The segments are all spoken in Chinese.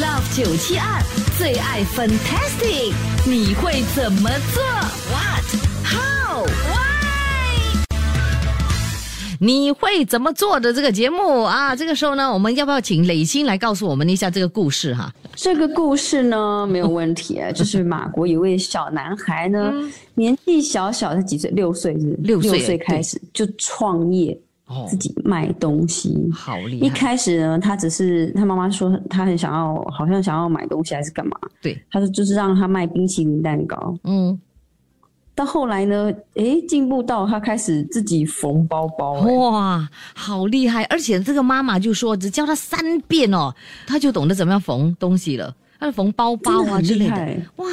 Love 九七二最爱 Fantastic，你会怎么做？What? How? Why? 你会怎么做的这个节目啊？这个时候呢，我们要不要请磊鑫来告诉我们一下这个故事哈？这个故事呢没有问题啊，就是马国有位小男孩呢，年纪小小的几岁，六岁是六岁岁开始就创业，哦自己卖东西。好厉害！一开始呢，他只是他妈妈说他很想要，好像想要买东西还是干嘛，对，他说就是让他卖冰淇淋蛋糕。嗯，到后来呢，诶，进步到他开始自己缝包包、诶哇，好厉害！而且这个妈妈就说，只教他三遍哦，他就懂得怎么样缝东西了。他就缝包包啊之类的哇，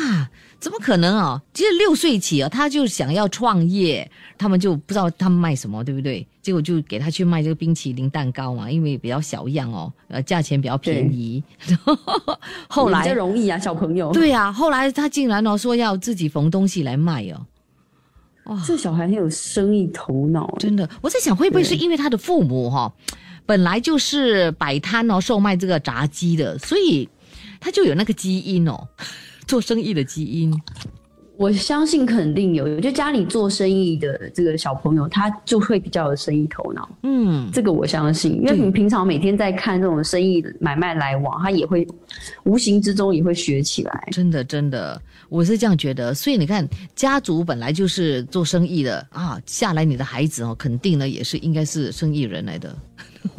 怎么可能啊？其实六岁起啊，他就想要创业，他们就不知道他们卖什么，对不对？结果就给他去卖这个冰淇淋蛋糕嘛，因为比较小样哦，呃，价钱比较便宜。后比较来，容易啊，小朋友。对啊，后来他竟然哦说要自己缝东西来卖哦。这小孩很有生意头脑，真的，我在想会不会是因为他的父母哈、本来就是摆摊哦，售卖这个炸鸡的，所以他就有那个基因哦，做生意的基因。我相信肯定有，就家里做生意的这个小朋友，他就会比较有生意头脑。嗯，这个我相信，因为你平常每天在看这种生意买卖来往，他也会无形之中也会学起来。真的真的，我是这样觉得。所以你看，家族本来就是做生意的啊，下来你的孩子哦，肯定呢也是应该是生意人来的。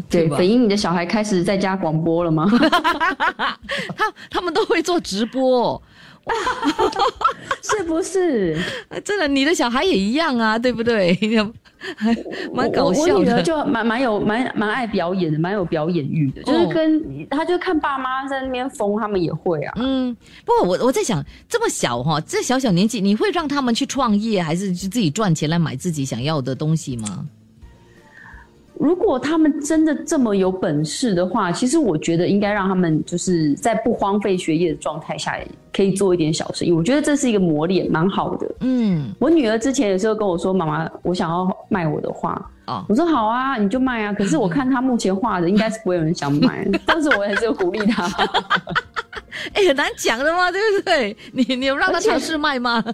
对对，吧粉英，你的小孩开始在家广播了吗？他他们都会做直播、哦，是不是？啊真的，你的小孩也一样啊，对不对？还 蛮搞我笑我女儿的。就蛮蛮有蛮蛮爱表演的，蛮有表演欲的，就是哦跟他就看爸妈在那边疯，他们也会啊。嗯，不过我我在想，这么小哈、这小小年纪，你会让他们去创业，还是就自己赚钱来买自己想要的东西吗？如果他们真的这么有本事的话，其实我觉得应该让他们就是在不荒废学业的状态下，可以做一点小生意。我觉得这是一个磨练，蛮好的。嗯，我女儿之前有时候跟我说：“妈妈，我想要卖我的画。”哦，我说：“好啊，你就卖啊。”可是我看她目前画的，应该是不会有人想买。当时我还是有鼓励她。哎，很难讲的嘛，对不对？你你有让他而且尝试卖吗？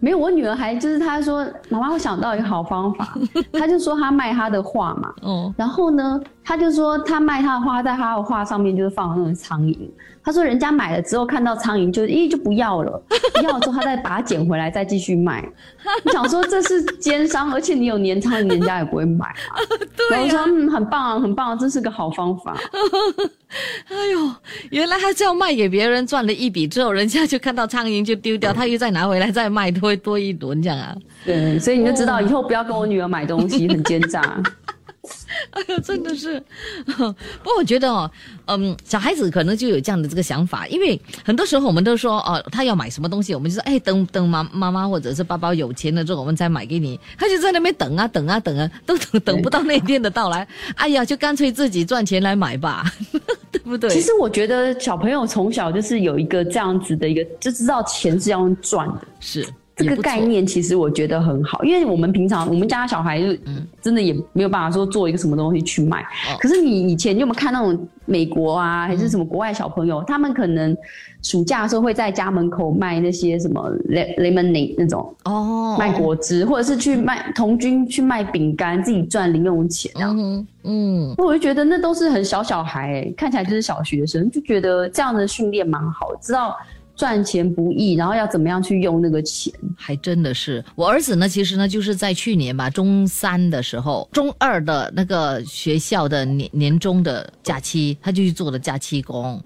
没有，我女儿还就是她说：“妈妈，我想到一个好方法。”她就说她卖她的画嘛，嗯，然后呢，他就说他卖他的画，在他的画上面就是放那种苍蝇。他说人家买了之后看到苍蝇就咦就不要了，不 要了之后他再把它捡回来再继续卖。你想说这是奸商，而且你有年苍蝇，人家也不会买啊。然后我说嗯很棒啊，很棒啊，这是个好方法。哎呦，原来他这样卖给别人赚了一笔之后，人家就看到苍蝇就丢掉，他又再拿回来再卖，多多一轮这样啊。对，所以你就知道以后不要跟我女儿买东西，很奸诈。哎呀，真的是，不过我觉得哦，嗯，小孩子可能就有这样的这个想法，因为很多时候我们都说哦，他要买什么东西，我们就说哎，等等妈妈妈或者是爸爸有钱了之后，我们再买给你。他就在那边等啊等啊等啊，都等等不到那天的到来，哎呀，就干脆自己赚钱来买吧，对不对？其实我觉得小朋友从小就是有一个这样子的一个，就知道钱是要用赚的。是这个概念其实我觉得很好，因为我们平常我们家小孩就真的也没有办法说做一个什么东西去卖。可是你以前你有没有看那种美国啊，还是什么国外小朋友，他们可能暑假的时候会在家门口卖那些什么 le- lemonade 那种哦，卖果汁，或者是去卖童军去卖饼干，自己赚零用钱这样。嗯嗯，我就觉得那都是很小小孩、欸，看起来就是小学生，就觉得这样的训练蛮好，知道赚钱不易，然后要怎么样去用那个钱。还真的是，我儿子呢，其实呢，就是在去年吧，中三的时候，中二的那个学校的年年终的假期，他就去做了假期工。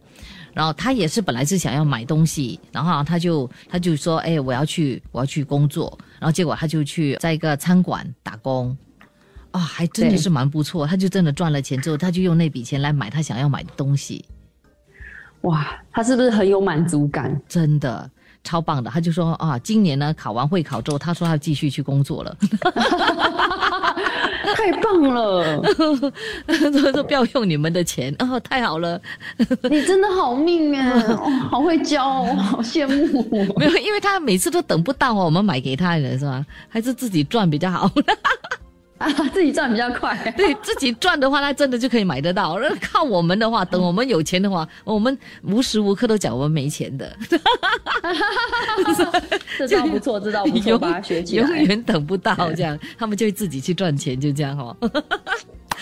然后他也是本来是想要买东西，然后他就他就说，哎，我要去我要去工作，然后结果他就去在一个餐馆打工，啊、还真的是蛮不错。他就真的赚了钱之后，他就用那笔钱来买他想要买的东西。哇，他是不是很有满足感？真的超棒的。他就说啊，今年呢考完会考之后，他说他继续去工作了，太棒了！他说不要用你们的钱哦，太好了。你真的好命哎，哦，好会教哦，好羡慕哦。没有，因为他每次都等不到哦，我们买给他的是吧？还是自己赚比较好。啊，自己赚比较快。对自己赚的话，那真的就可以买得到。那靠我们的话，等我们有钱的话，我们无时无刻都讲我们没钱的。这招不错，这招不错，学起来。永远等不到这样，他们就会自己去赚钱，就这样哦。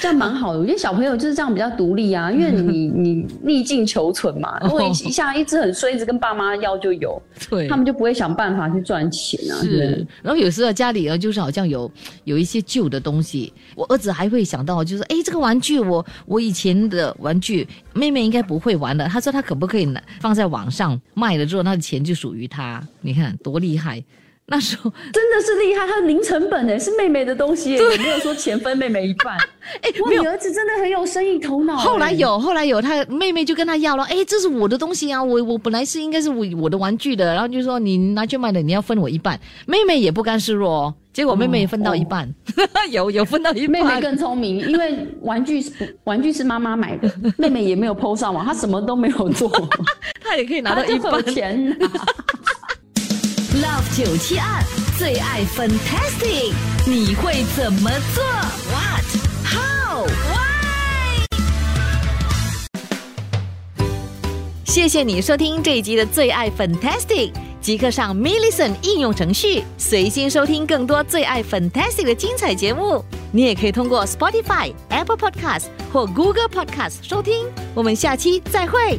这样蛮好的，我觉得小朋友就是这样比较独立啊，因为 你你逆境求存嘛，如果一一下一直很衰，一直跟爸妈要就有，对他们就不会想办法去赚钱啊。是，然后有时候家里啊，就是好像有有一些旧的东西，我儿子还会想到，就是哎，这个玩具我我以前的玩具，妹妹应该不会玩的。他说他可不可以拿放在网上卖了之后，他的钱就属于他？你看多厉害！那时候真的是厉害，他零成本哎，是妹妹的东西耶，也没有说钱分妹妹一半。哎，哇，没有你儿子真的很有生意头脑。后来，有，后来有，他妹妹就跟他要了，哎，这是我的东西啊，我我本来是应该是我我的玩具的，然后就说你拿去卖的，你要分我一半。妹妹也不甘示弱哦，结果妹妹也分到一半，有有分到一半。妹妹更聪明，因为玩具是玩具是妈妈买的，妹妹也没有 PO 上网，她什么都没有做，她也可以拿到一半。钱拿。九七二最爱 Fantastic，你会怎么做？What? How? Why? 谢谢你收听这一集的最爱 Fantastic，即刻上 m i l l i c e n t 应用程序，随心收听更多最爱 Fantastic 的精彩节目。你也可以通过 Spotify、Apple Podcast 或 Google Podcast 收听。我们下期再会。